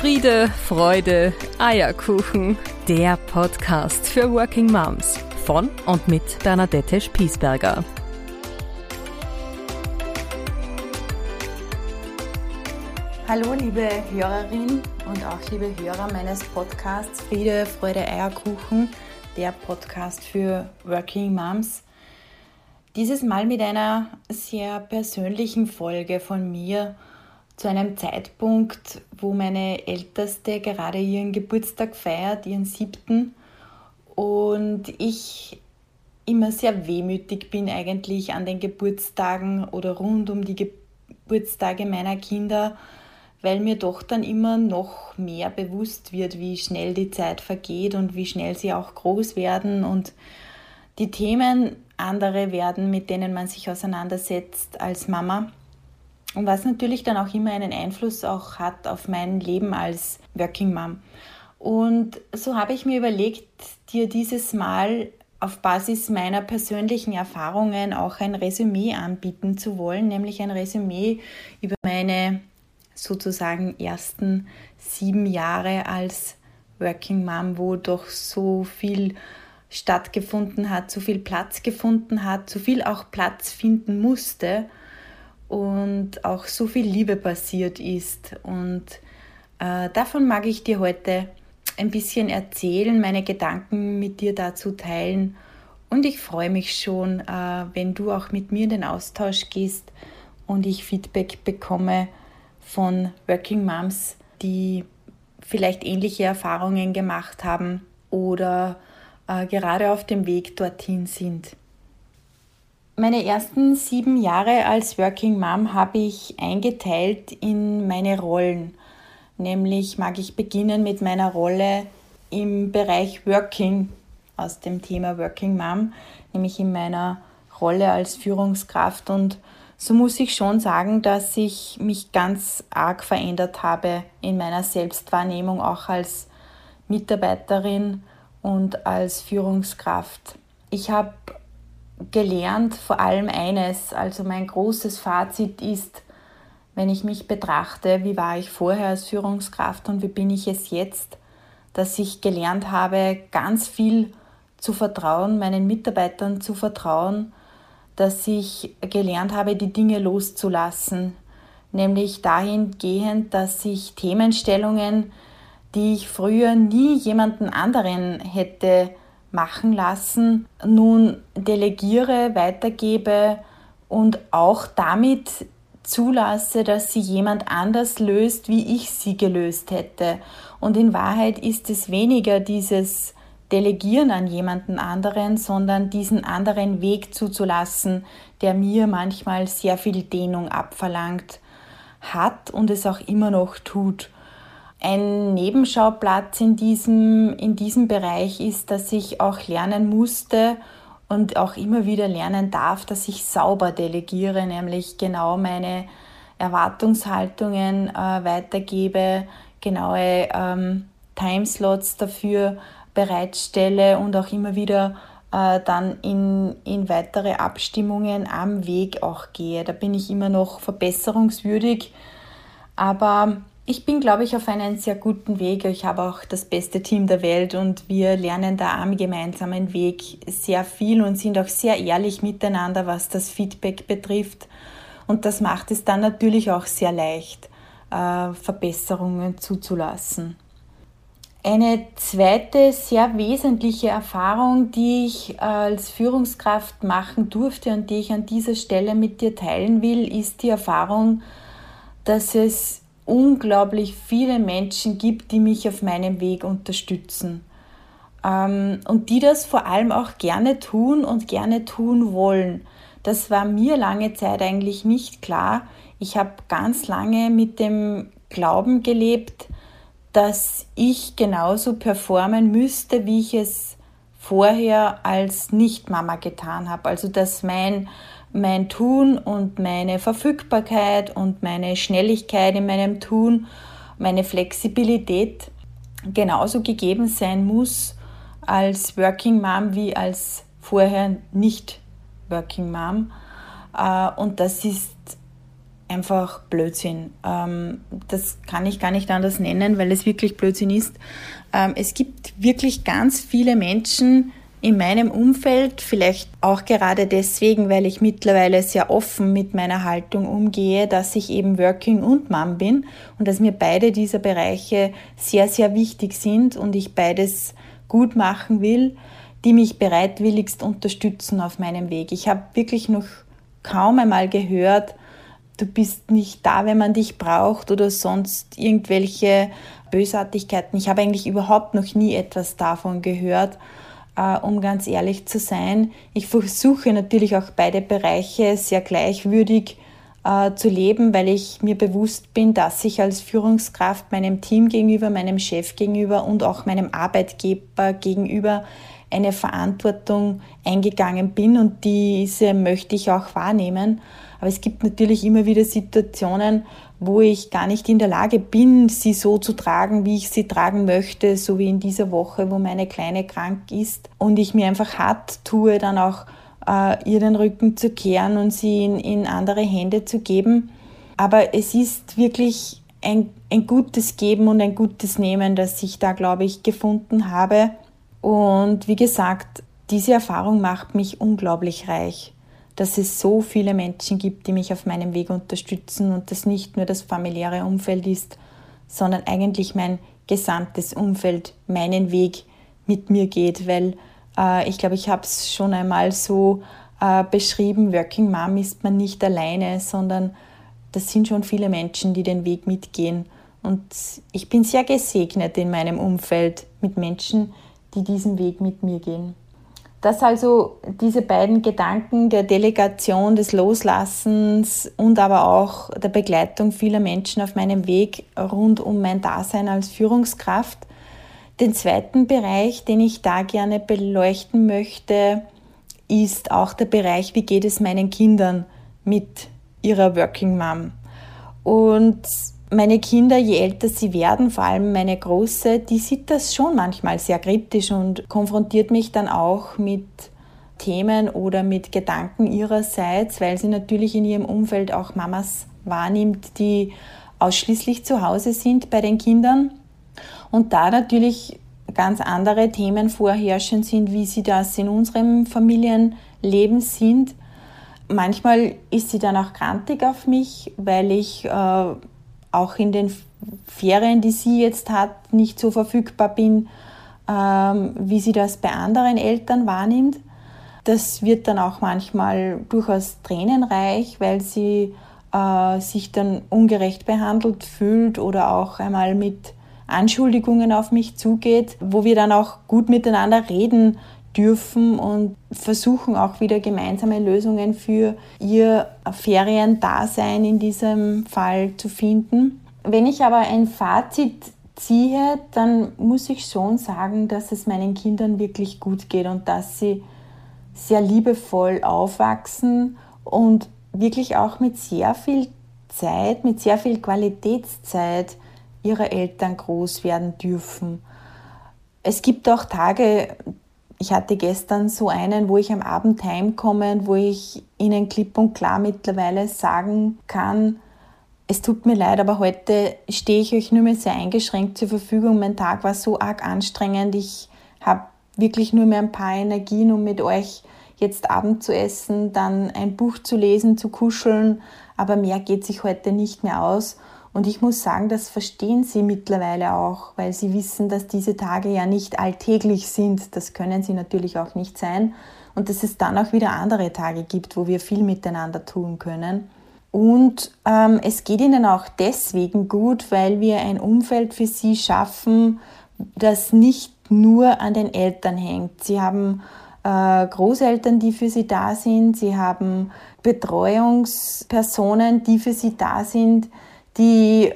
Friede, Freude, Eierkuchen. Der Podcast für Working Moms von und mit Bernadette Spiesberger. Hallo liebe Hörerin und auch liebe Hörer meines Podcasts Friede, Freude, Eierkuchen, der Podcast für Working Moms. Dieses Mal mit einer sehr persönlichen Folge von mir zu einem Zeitpunkt, wo meine Älteste gerade ihren Geburtstag feiert, ihren siebten, und ich immer sehr wehmütig bin eigentlich an den Geburtstagen oder rund um die Geburtstage meiner Kinder, weil mir doch dann immer noch mehr bewusst wird, wie schnell die Zeit vergeht und wie schnell sie auch groß werden und die Themen andere werden, mit denen man sich auseinandersetzt als Mama. Und was natürlich dann auch immer einen Einfluss auch hat auf mein Leben als Working Mom. Und so habe ich mir überlegt, dir dieses Mal auf Basis meiner persönlichen Erfahrungen auch ein Resümee anbieten zu wollen, nämlich ein Resümee über meine sozusagen ersten sieben Jahre als Working Mom, wo doch so viel stattgefunden hat, so viel Platz gefunden hat, so viel auch Platz finden musste und auch so viel Liebe passiert ist. Und äh, davon mag ich dir heute ein bisschen erzählen, meine Gedanken mit dir dazu teilen. Und ich freue mich schon, äh, wenn du auch mit mir in den Austausch gehst und ich Feedback bekomme von Working Moms, die vielleicht ähnliche Erfahrungen gemacht haben oder äh, gerade auf dem Weg dorthin sind. Meine ersten sieben Jahre als Working Mom habe ich eingeteilt in meine Rollen. Nämlich mag ich beginnen mit meiner Rolle im Bereich Working aus dem Thema Working Mom, nämlich in meiner Rolle als Führungskraft. Und so muss ich schon sagen, dass ich mich ganz arg verändert habe in meiner Selbstwahrnehmung, auch als Mitarbeiterin und als Führungskraft. Ich habe gelernt. Vor allem eines, also mein großes Fazit ist, wenn ich mich betrachte, wie war ich vorher als Führungskraft und wie bin ich es jetzt, dass ich gelernt habe, ganz viel zu vertrauen, meinen Mitarbeitern zu vertrauen, dass ich gelernt habe, die Dinge loszulassen, nämlich dahingehend, dass ich Themenstellungen, die ich früher nie jemanden anderen hätte machen lassen, nun delegiere, weitergebe und auch damit zulasse, dass sie jemand anders löst, wie ich sie gelöst hätte. Und in Wahrheit ist es weniger dieses Delegieren an jemanden anderen, sondern diesen anderen Weg zuzulassen, der mir manchmal sehr viel Dehnung abverlangt hat und es auch immer noch tut. Ein Nebenschauplatz in diesem, in diesem Bereich ist, dass ich auch lernen musste und auch immer wieder lernen darf, dass ich sauber delegiere, nämlich genau meine Erwartungshaltungen äh, weitergebe, genaue ähm, Timeslots dafür bereitstelle und auch immer wieder äh, dann in, in weitere Abstimmungen am Weg auch gehe. Da bin ich immer noch verbesserungswürdig, aber ich bin, glaube ich, auf einem sehr guten Weg. Ich habe auch das beste Team der Welt und wir lernen da am gemeinsamen Weg sehr viel und sind auch sehr ehrlich miteinander, was das Feedback betrifft. Und das macht es dann natürlich auch sehr leicht, äh, Verbesserungen zuzulassen. Eine zweite sehr wesentliche Erfahrung, die ich als Führungskraft machen durfte und die ich an dieser Stelle mit dir teilen will, ist die Erfahrung, dass es unglaublich viele Menschen gibt, die mich auf meinem Weg unterstützen. Ähm, und die das vor allem auch gerne tun und gerne tun wollen. Das war mir lange Zeit eigentlich nicht klar. Ich habe ganz lange mit dem Glauben gelebt, dass ich genauso performen müsste, wie ich es vorher als Nicht-Mama getan habe. Also dass mein mein Tun und meine Verfügbarkeit und meine Schnelligkeit in meinem Tun, meine Flexibilität genauso gegeben sein muss als Working Mom wie als vorher nicht Working Mom. Äh, und das ist einfach Blödsinn. Ähm, das kann ich gar nicht anders nennen, weil es wirklich Blödsinn ist. Ähm, es gibt wirklich ganz viele Menschen in meinem Umfeld, vielleicht auch gerade deswegen, weil ich mittlerweile sehr offen mit meiner Haltung umgehe, dass ich eben Working und Mom bin und dass mir beide dieser Bereiche sehr, sehr wichtig sind und ich beides gut machen will, die mich bereitwilligst unterstützen auf meinem Weg. Ich habe wirklich noch kaum einmal gehört, du bist nicht da, wenn man dich braucht oder sonst irgendwelche Bösartigkeiten. Ich habe eigentlich überhaupt noch nie etwas davon gehört, um ganz ehrlich zu sein. Ich versuche natürlich auch beide Bereiche sehr gleichwürdig äh, zu leben, weil ich mir bewusst bin, dass ich als Führungskraft meinem Team gegenüber, meinem Chef gegenüber und auch meinem Arbeitgeber gegenüber eine Verantwortung eingegangen bin und diese möchte ich auch wahrnehmen. Aber es gibt natürlich immer wieder Situationen, wo ich gar nicht in der Lage bin, sie so zu tragen, wie ich sie tragen möchte, so wie in dieser Woche, wo meine Kleine krank ist und ich mir einfach hart tue, dann auch äh, ihr den Rücken zu kehren und sie in, in andere Hände zu geben. Aber es ist wirklich ein, ein gutes Geben und ein gutes Nehmen, das ich da, glaube ich, gefunden habe. Und wie gesagt, diese Erfahrung macht mich unglaublich reich, dass es so viele Menschen gibt, die mich auf meinem Weg unterstützen und das nicht nur das familiäre Umfeld ist, sondern eigentlich mein gesamtes Umfeld meinen Weg mit mir geht, weil äh, ich glaube, ich habe es schon einmal so äh, beschrieben, Working Mom ist man nicht alleine, sondern das sind schon viele Menschen, die den Weg mitgehen. Und ich bin sehr gesegnet in meinem Umfeld mit Menschen, die diesen Weg mit mir gehen. Dass also diese beiden Gedanken der Delegation, des Loslassens und aber auch der Begleitung vieler Menschen auf meinem Weg rund um mein Dasein als Führungskraft. Den zweiten Bereich, den ich da gerne beleuchten möchte, ist auch der Bereich, wie geht es meinen Kindern mit ihrer Working Mom. Und meine Kinder, je älter sie werden, vor allem meine Große, die sieht das schon manchmal sehr kritisch und konfrontiert mich dann auch mit Themen oder mit Gedanken ihrerseits, weil sie natürlich in ihrem Umfeld auch Mamas wahrnimmt, die ausschließlich zu Hause sind bei den Kindern und da natürlich ganz andere Themen vorherrschen sind, wie sie das in unserem Familienleben sind. Manchmal ist sie dann auch krantig auf mich, weil ich äh, auch in den Ferien, die sie jetzt hat, nicht so verfügbar bin, ähm, wie sie das bei anderen Eltern wahrnimmt. Das wird dann auch manchmal durchaus tränenreich, weil sie äh, sich dann ungerecht behandelt fühlt oder auch einmal mit Anschuldigungen auf mich zugeht, wo wir dann auch gut miteinander reden dürfen und versuchen auch wieder gemeinsame Lösungen für ihr Feriendasein in diesem Fall zu finden. Wenn ich aber ein Fazit ziehe, dann muss ich schon sagen, dass es meinen Kindern wirklich gut geht und dass sie sehr liebevoll aufwachsen und wirklich auch mit sehr viel Zeit, mit sehr viel Qualitätszeit ihrer Eltern groß werden dürfen. Es gibt auch Tage, ich hatte gestern so einen, wo ich am Abend heimkomme wo ich Ihnen klipp und klar mittlerweile sagen kann, es tut mir leid, aber heute stehe ich euch nur mehr sehr eingeschränkt zur Verfügung. Mein Tag war so arg anstrengend. Ich habe wirklich nur mehr ein paar Energien, um mit euch jetzt Abend zu essen, dann ein Buch zu lesen, zu kuscheln. Aber mehr geht sich heute nicht mehr aus. Und ich muss sagen, das verstehen sie mittlerweile auch, weil sie wissen, dass diese Tage ja nicht alltäglich sind. Das können sie natürlich auch nicht sein. Und dass es dann auch wieder andere Tage gibt, wo wir viel miteinander tun können. Und ähm, es geht ihnen auch deswegen gut, weil wir ein Umfeld für sie schaffen, das nicht nur an den Eltern hängt. Sie haben äh, Großeltern, die für sie da sind. Sie haben Betreuungspersonen, die für sie da sind die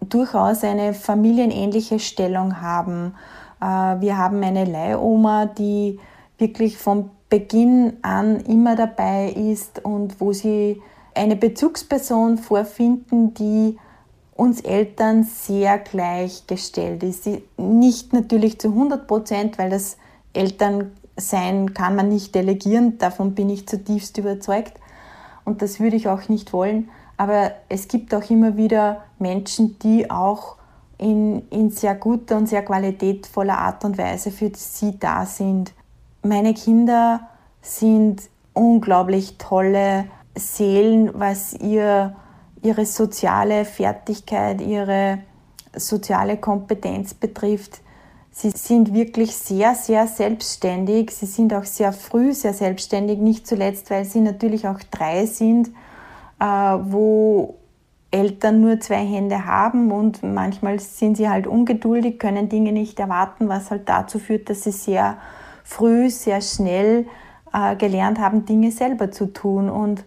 durchaus eine familienähnliche Stellung haben. Äh, wir haben eine Leihoma, die wirklich von Beginn an immer dabei ist und wo sie eine Bezugsperson vorfinden, die uns Eltern sehr gleichgestellt ist. Nicht natürlich zu 100 Prozent, weil das Elternsein kann man nicht delegieren, davon bin ich zutiefst überzeugt und das würde ich auch nicht wollen aber es gibt auch immer wieder Menschen, die auch in, in sehr guter und sehr qualitätvoller Art und Weise für sie da sind. Meine Kinder sind unglaublich tolle Seelen, was ihr, ihre soziale Fertigkeit, ihre soziale Kompetenz betrifft. Sie sind wirklich sehr, sehr selbstständig. Sie sind auch sehr früh sehr selbstständig, nicht zuletzt, weil sie natürlich auch drei sind, wo Eltern nur zwei Hände haben und manchmal sind sie halt ungeduldig, können Dinge nicht erwarten, was halt dazu führt, dass sie sehr früh, sehr schnell äh, gelernt haben, Dinge selber zu tun. Und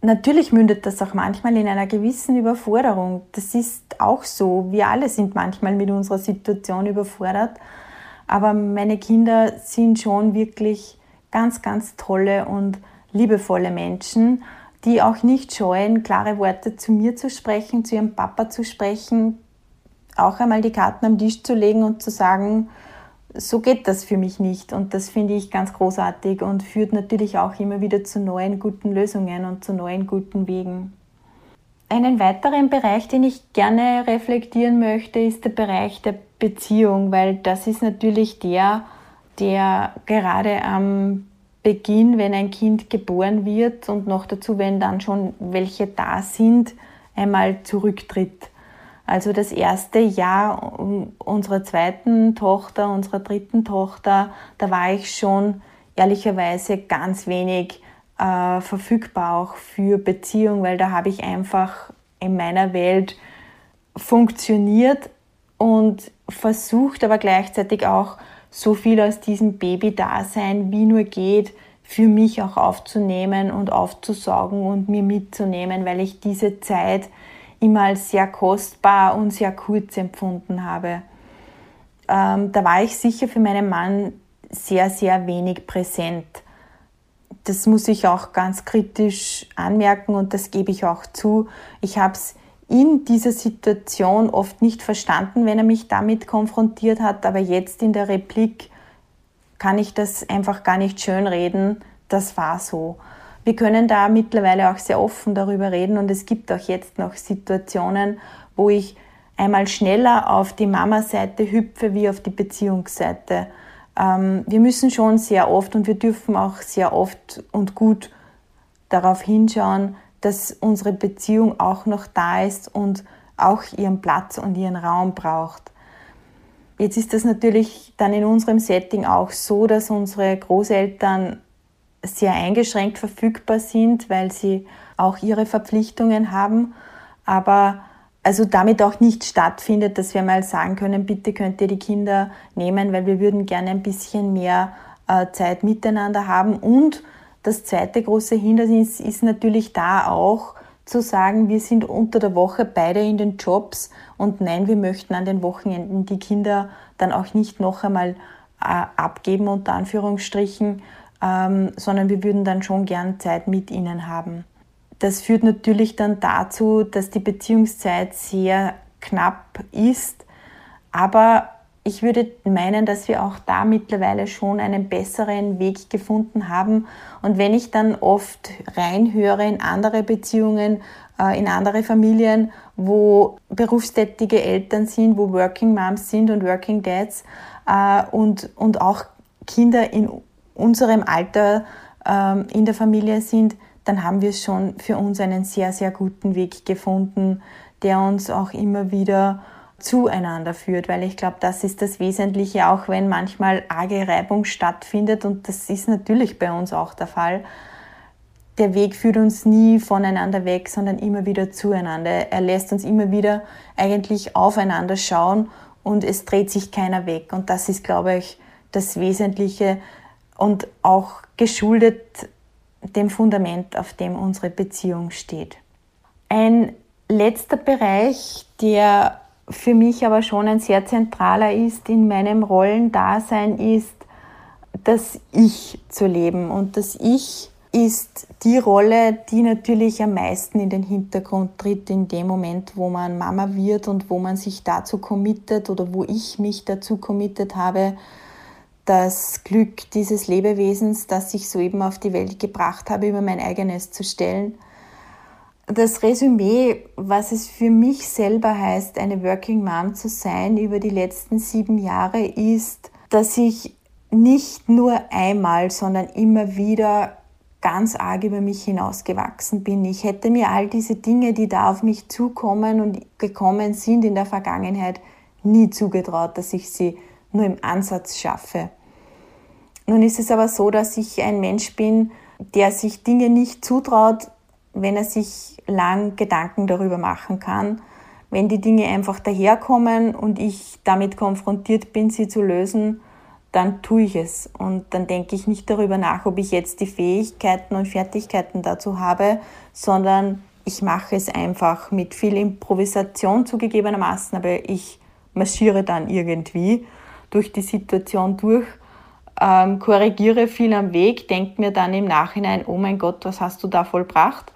natürlich mündet das auch manchmal in einer gewissen Überforderung. Das ist auch so. Wir alle sind manchmal mit unserer Situation überfordert. Aber meine Kinder sind schon wirklich ganz, ganz tolle und liebevolle Menschen, die auch nicht scheuen, klare Worte zu mir zu sprechen, zu ihrem Papa zu sprechen, auch einmal die Karten am Tisch zu legen und zu sagen, so geht das für mich nicht. Und das finde ich ganz großartig und führt natürlich auch immer wieder zu neuen guten Lösungen und zu neuen guten Wegen. Einen weiteren Bereich, den ich gerne reflektieren möchte, ist der Bereich der Beziehung, weil das ist natürlich der, der gerade am Beginn, wenn ein Kind geboren wird und noch dazu, wenn dann schon welche da sind, einmal zurücktritt. Also das erste Jahr unserer zweiten Tochter, unserer dritten Tochter, da war ich schon ehrlicherweise ganz wenig äh, verfügbar auch für Beziehung, weil da habe ich einfach in meiner Welt funktioniert und versucht, aber gleichzeitig auch so viel aus diesem Baby-Dasein wie nur geht, für mich auch aufzunehmen und aufzusaugen und mir mitzunehmen, weil ich diese Zeit immer als sehr kostbar und sehr kurz empfunden habe. Ähm, da war ich sicher für meinen Mann sehr, sehr wenig präsent. Das muss ich auch ganz kritisch anmerken und das gebe ich auch zu. Ich habe es in dieser Situation oft nicht verstanden, wenn er mich damit konfrontiert hat, aber jetzt in der Replik kann ich das einfach gar nicht schönreden. Das war so. Wir können da mittlerweile auch sehr offen darüber reden und es gibt auch jetzt noch Situationen, wo ich einmal schneller auf die Mama-Seite hüpfe wie auf die Beziehungsseite. Ähm, wir müssen schon sehr oft und wir dürfen auch sehr oft und gut darauf hinschauen, dass unsere Beziehung auch noch da ist und auch ihren Platz und ihren Raum braucht. Jetzt ist das natürlich dann in unserem Setting auch so, dass unsere Großeltern sehr eingeschränkt verfügbar sind, weil sie auch ihre Verpflichtungen haben, aber also damit auch nicht stattfindet, dass wir mal sagen können, bitte könnt ihr die Kinder nehmen, weil wir würden gerne ein bisschen mehr äh, Zeit miteinander haben. Und das zweite große Hindernis ist natürlich da auch zu sagen, wir sind unter der Woche beide in den Jobs und nein, wir möchten an den Wochenenden die Kinder dann auch nicht noch einmal äh, abgeben, unter Anführungsstrichen, ähm, sondern wir würden dann schon gern Zeit mit ihnen haben. Das führt natürlich dann dazu, dass die Beziehungszeit sehr knapp ist, aber ich würde meinen, dass wir auch da mittlerweile schon einen besseren Weg gefunden haben. Und wenn ich dann oft reinhöre in andere Beziehungen, äh, in andere Familien, wo berufstätige Eltern sind, wo Working Moms sind und Working Dads äh, und, und auch Kinder in unserem Alter ähm, in der Familie sind, dann haben wir schon für uns einen sehr, sehr guten Weg gefunden, der uns auch immer wieder zueinander führt, weil ich glaube, das ist das Wesentliche, auch wenn manchmal arge Reibung stattfindet und das ist natürlich bei uns auch der Fall. Der Weg führt uns nie voneinander weg, sondern immer wieder zueinander. Er lässt uns immer wieder eigentlich aufeinander schauen und es dreht sich keiner weg. Und das ist, glaube ich, das Wesentliche, und auch geschuldet dem Fundament, auf dem unsere Beziehung steht. Ein letzter Bereich, der für mich aber schon ein sehr zentraler ist in meinem Rollendasein, ist das Ich zu leben. Und das Ich ist die Rolle, die natürlich am meisten in den Hintergrund tritt in dem Moment, wo man Mama wird und wo man sich dazu committet oder wo ich mich dazu committet habe, das Glück dieses Lebewesens, das ich soeben auf die Welt gebracht habe, über mein eigenes zu stellen. Das Resümee, was es für mich selber heißt, eine Working Mom zu sein über die letzten sieben Jahre, ist, dass ich nicht nur einmal, sondern immer wieder ganz arg über mich hinausgewachsen bin. Ich hätte mir all diese Dinge, die da auf mich zukommen und gekommen sind in der Vergangenheit, nie zugetraut, dass ich sie nur im Ansatz schaffe. Nun ist es aber so, dass ich ein Mensch bin, der sich Dinge nicht zutraut, wenn er sich lang Gedanken darüber machen kann. Wenn die Dinge einfach daherkommen und ich damit konfrontiert bin, sie zu lösen, dann tue ich es. Und dann denke ich nicht darüber nach, ob ich jetzt die Fähigkeiten und Fertigkeiten dazu habe, sondern ich mache es einfach mit viel Improvisation zugegebenermaßen, aber ich marschiere dann irgendwie durch die Situation durch, ähm, korrigiere viel am Weg, denke mir dann im Nachhinein, oh mein Gott, was hast du da vollbracht?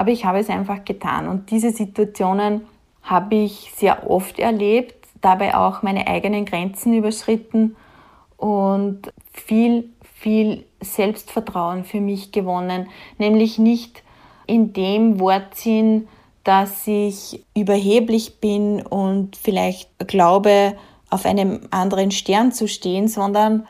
Aber ich habe es einfach getan. Und diese Situationen habe ich sehr oft erlebt, dabei auch meine eigenen Grenzen überschritten und viel, viel Selbstvertrauen für mich gewonnen, nämlich nicht in dem Wortsinn, dass ich überheblich bin und vielleicht glaube, auf einem anderen Stern zu stehen, sondern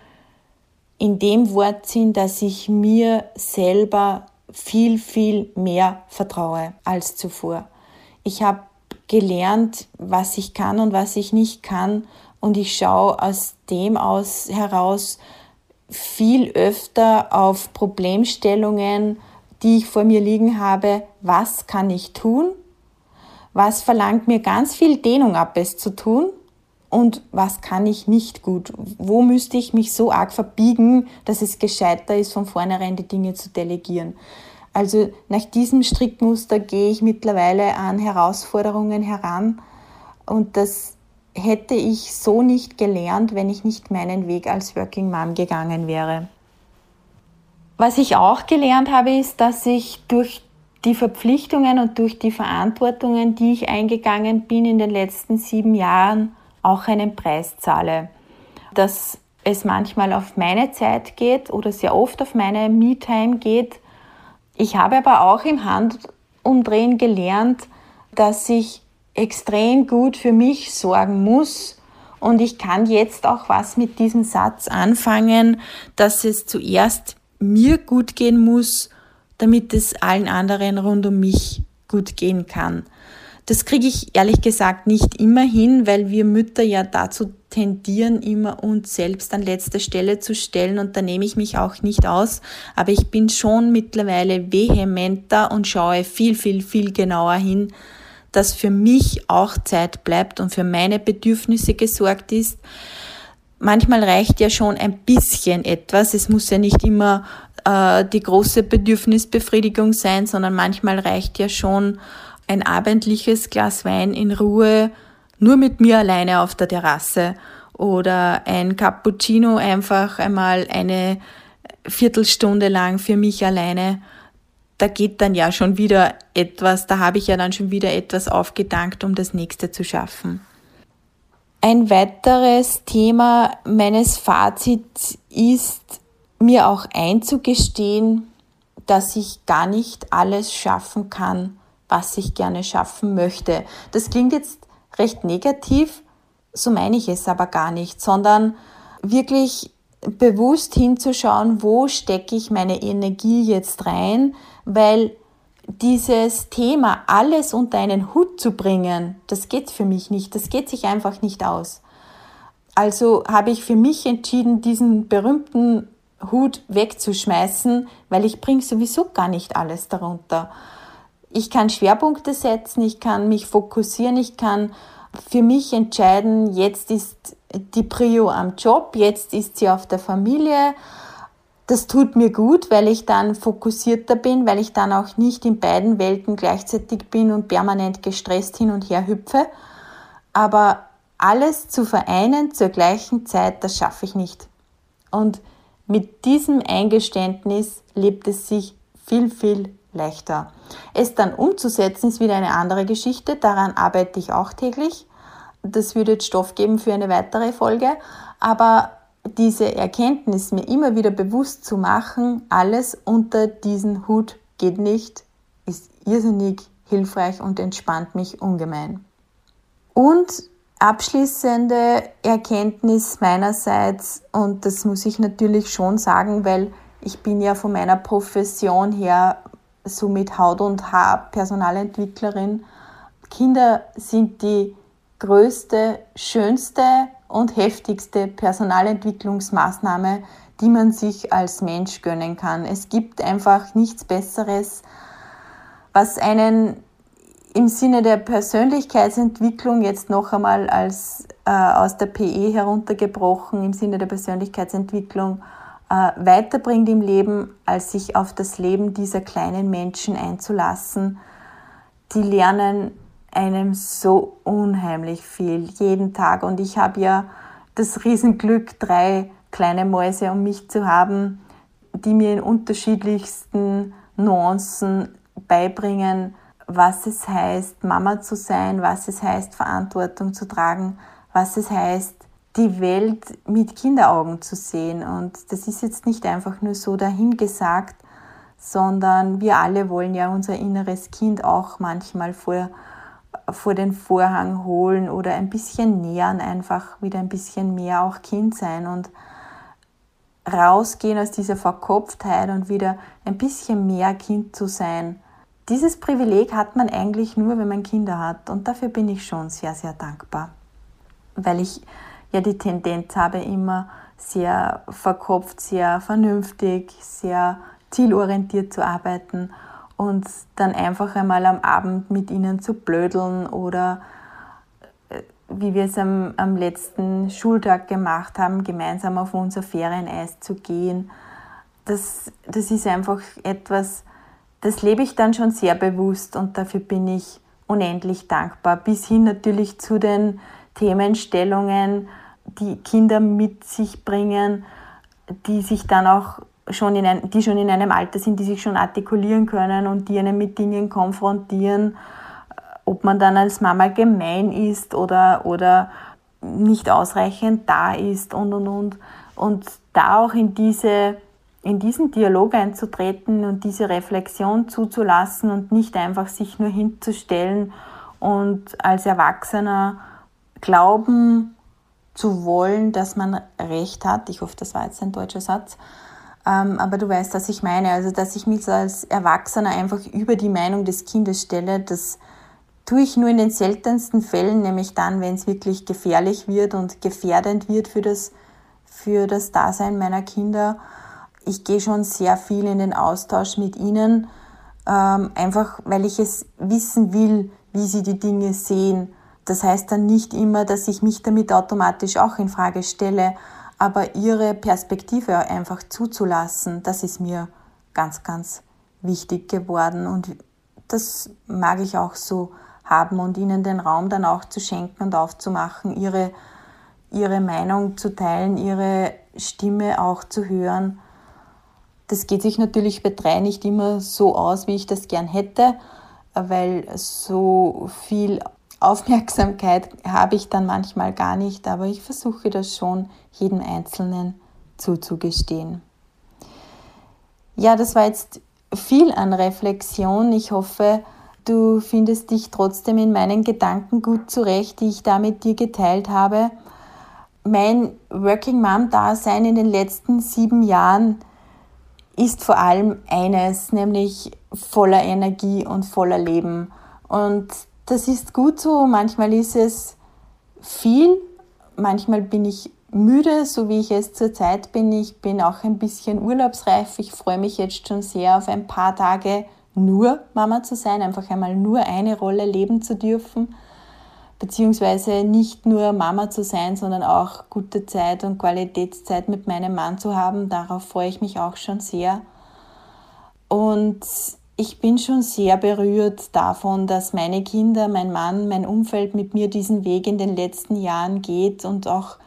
in dem Wortsinn, dass ich mir selber viel, viel mehr vertraue als zuvor. Ich habe gelernt, was ich kann und was ich nicht kann und ich schaue aus dem aus heraus viel öfter auf Problemstellungen, die ich vor mir liegen habe. Was kann ich tun? Was verlangt mir ganz viel Dehnung ab, es zu tun? Und was kann ich nicht gut? Wo müsste ich mich so arg verbiegen, dass es gescheiter ist, von vornherein die Dinge zu delegieren? Also nach diesem Strickmuster gehe ich mittlerweile an Herausforderungen heran und das hätte ich so nicht gelernt, wenn ich nicht meinen Weg als Working Mom gegangen wäre. Was ich auch gelernt habe, ist, dass ich durch die Verpflichtungen und durch die Verantwortungen, die ich eingegangen bin in den letzten sieben Jahren, auch einen Preis zahle. Dass es manchmal auf meine Zeit geht oder sehr oft auf meine Me-Time geht. Ich habe aber auch im Handumdrehen gelernt, dass ich extrem gut für mich sorgen muss. Und ich kann jetzt auch was mit diesem Satz anfangen, dass es zuerst mir gut gehen muss, damit es allen anderen rund um mich gut gehen kann. Das kriege ich ehrlich gesagt nicht immer hin, weil wir Mütter ja dazu tendieren, immer uns selbst an letzte Stelle zu stellen und da nehme ich mich auch nicht aus. Aber ich bin schon mittlerweile vehementer und schaue viel, viel, viel genauer hin, dass für mich auch Zeit bleibt und für meine Bedürfnisse gesorgt ist. Manchmal reicht ja schon ein bisschen etwas. Es muss ja nicht immer äh, die große Bedürfnisbefriedigung sein, sondern manchmal reicht ja schon ein abendliches Glas Wein in Ruhe, nur mit mir alleine auf der Terrasse oder ein Cappuccino einfach einmal eine Viertelstunde lang für mich alleine da geht dann ja schon wieder etwas, da habe ich ja dann schon wieder etwas aufgedankt, um das nächste zu schaffen. Ein weiteres Thema meines Fazits ist, mir auch einzugestehen, dass ich gar nicht alles schaffen kann, was ich gerne schaffen möchte. Das klingt jetzt recht negativ, so meine ich es aber gar nicht, sondern wirklich bewusst hinzuschauen, wo stecke ich meine Energie jetzt rein, weil dieses Thema, alles unter einen Hut zu bringen, das geht für mich nicht, das geht sich einfach nicht aus. Also habe ich für mich entschieden, diesen berühmten Hut wegzuschmeißen, weil ich bringe sowieso gar nicht alles darunter. Ich kann Schwerpunkte setzen, ich kann mich fokussieren, ich kann für mich entscheiden, jetzt ist die Prio am Job, jetzt ist sie auf der Familie. Das tut mir gut, weil ich dann fokussierter bin, weil ich dann auch nicht in beiden Welten gleichzeitig bin und permanent gestresst hin und her hüpfe. Aber alles zu vereinen zur gleichen Zeit, das schaffe ich nicht. Und mit diesem Eingeständnis lebt es sich viel, viel leichter. Es dann umzusetzen ist wieder eine andere Geschichte, daran arbeite ich auch täglich. Das würde jetzt Stoff geben für eine weitere Folge, aber diese Erkenntnis mir immer wieder bewusst zu machen, alles unter diesen Hut geht nicht, ist irrsinnig hilfreich und entspannt mich ungemein. Und abschließende Erkenntnis meinerseits, und das muss ich natürlich schon sagen, weil ich bin ja von meiner Profession her so mit Haut und Haar Personalentwicklerin. Kinder sind die größte, schönste und heftigste Personalentwicklungsmaßnahme, die man sich als Mensch gönnen kann. Es gibt einfach nichts Besseres, was einen im Sinne der Persönlichkeitsentwicklung jetzt noch einmal als äh, aus der PE heruntergebrochen, im Sinne der Persönlichkeitsentwicklung weiterbringt im Leben, als sich auf das Leben dieser kleinen Menschen einzulassen. Die lernen einem so unheimlich viel jeden Tag und ich habe ja das Riesenglück, drei kleine Mäuse um mich zu haben, die mir in unterschiedlichsten Nuancen beibringen, was es heißt, Mama zu sein, was es heißt, Verantwortung zu tragen, was es heißt, die Welt mit Kinderaugen zu sehen. Und das ist jetzt nicht einfach nur so dahingesagt, sondern wir alle wollen ja unser inneres Kind auch manchmal vor, vor den Vorhang holen oder ein bisschen nähern, einfach wieder ein bisschen mehr auch Kind sein und rausgehen aus dieser Verkopftheit und wieder ein bisschen mehr Kind zu sein. Dieses Privileg hat man eigentlich nur, wenn man Kinder hat und dafür bin ich schon sehr, sehr dankbar, weil ich ja die Tendenz habe, immer sehr verkopft, sehr vernünftig, sehr zielorientiert zu arbeiten und dann einfach einmal am Abend mit ihnen zu blödeln oder äh, wie wir es am, am letzten Schultag gemacht haben, gemeinsam auf unser Ferieneis zu gehen. Das, das ist einfach etwas, das lebe ich dann schon sehr bewusst und dafür bin ich unendlich dankbar. Bis hin natürlich zu den Themenstellungen, die Kinder mit sich bringen, die sich dann auch schon in ein, die schon in einem Alter sind, die sich schon artikulieren können und die einen mit Dingen konfrontieren, ob man dann als Mama gemein ist oder, oder nicht ausreichend da ist und und und. Und da auch in, diese, in diesen Dialog einzutreten und diese Reflexion zuzulassen und nicht einfach sich nur hinzustellen und als Erwachsener glauben, zu wollen, dass man Recht hat. Ich hoffe, das war jetzt ein deutscher Satz. Ähm, aber du weißt, was ich meine. Also, dass ich mich als Erwachsener einfach über die Meinung des Kindes stelle, das tue ich nur in den seltensten Fällen, nämlich dann, wenn es wirklich gefährlich wird und gefährdend wird für das, für das Dasein meiner Kinder. Ich gehe schon sehr viel in den Austausch mit ihnen, ähm, einfach weil ich es wissen will, wie sie die Dinge sehen das heißt dann nicht immer, dass ich mich damit automatisch auch in Frage stelle, aber ihre Perspektive einfach zuzulassen, das ist mir ganz, ganz wichtig geworden und das mag ich auch so haben und ihnen den Raum dann auch zu schenken und aufzumachen, ihre, ihre Meinung zu teilen, ihre Stimme auch zu hören. Das geht sich natürlich bei drei nicht immer so aus, wie ich das gern hätte, weil so viel Aufmerksamkeit habe ich dann manchmal gar nicht, aber ich versuche das schon jedem Einzelnen zuzugestehen. Ja, das war jetzt viel an Reflexion. Ich hoffe, du findest dich trotzdem in meinen Gedanken gut zurecht, die ich da mit dir geteilt habe. Mein Working Mom-Dasein in den letzten sieben Jahren ist vor allem eines, nämlich voller Energie und voller Leben. Und das ist gut so. Manchmal ist es viel, manchmal bin ich müde, so wie ich es zurzeit bin. Ich bin auch ein bisschen urlaubsreif. Ich freue mich jetzt schon sehr auf ein paar Tage nur Mama zu sein, einfach einmal nur eine Rolle leben zu dürfen, beziehungsweise nicht nur Mama zu sein, sondern auch gute Zeit und Qualitätszeit mit meinem Mann zu haben. Darauf freue ich mich auch schon sehr. Und ich bin schon sehr berührt davon, dass meine Kinder, mein Mann, mein Umfeld mit mir diesen Weg in den letzten Jahren geht und auch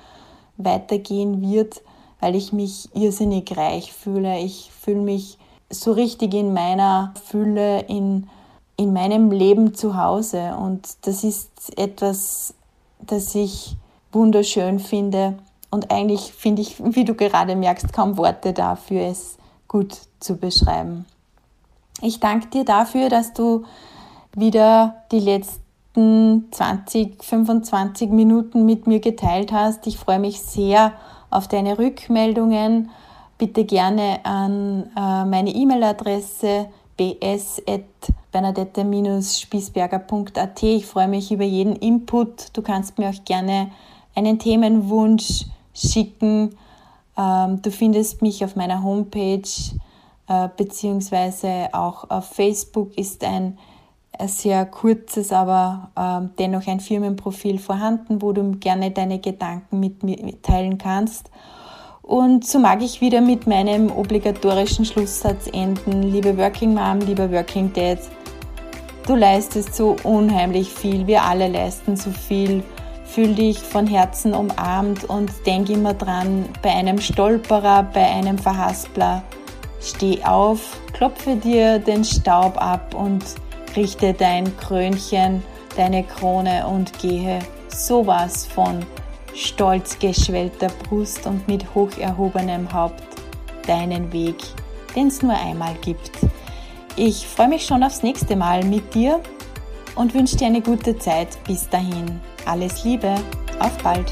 weitergehen wird, weil ich mich irrsinnig reich fühle. Ich fühle mich so richtig in meiner Fülle, in, in meinem Leben zu Hause. Und das ist etwas, das ich wunderschön finde. Und eigentlich finde ich, wie du gerade merkst, kaum Worte dafür, es gut zu beschreiben. Ich danke dir dafür, dass du wieder die letzten 20, 25 Minuten mit mir geteilt hast. Ich freue mich sehr auf deine Rückmeldungen. Bitte gerne an äh, meine E-Mail-Adresse bs.bernadette-spiesberger.at. Ich freue mich über jeden Input. Du kannst mir auch gerne einen Themenwunsch schicken. Ähm, du findest mich auf meiner Homepage beziehungsweise auch auf Facebook ist ein sehr kurzes, aber ähm, dennoch ein Firmenprofil vorhanden, wo du gerne deine Gedanken mit mir teilen kannst. Und so mag ich wieder mit meinem obligatorischen Schlusssatz enden. Liebe Working Mom, lieber Working Dad, du leistest so unheimlich viel. Wir alle leisten so viel. Fühl dich von Herzen umarmt und denk immer dran, bei einem Stolperer, bei einem Verhaspler, steh auf, klopfe dir den Staub ab und richte dein Krönchen, deine Krone und gehe sowas von stolz geschwellter Brust und mit hoch erhobenem Haupt deinen Weg, den es nur einmal gibt. Ich freue mich schon aufs nächste Mal mit dir und wünsche dir eine gute Zeit. Bis dahin. Alles Liebe. Auf bald.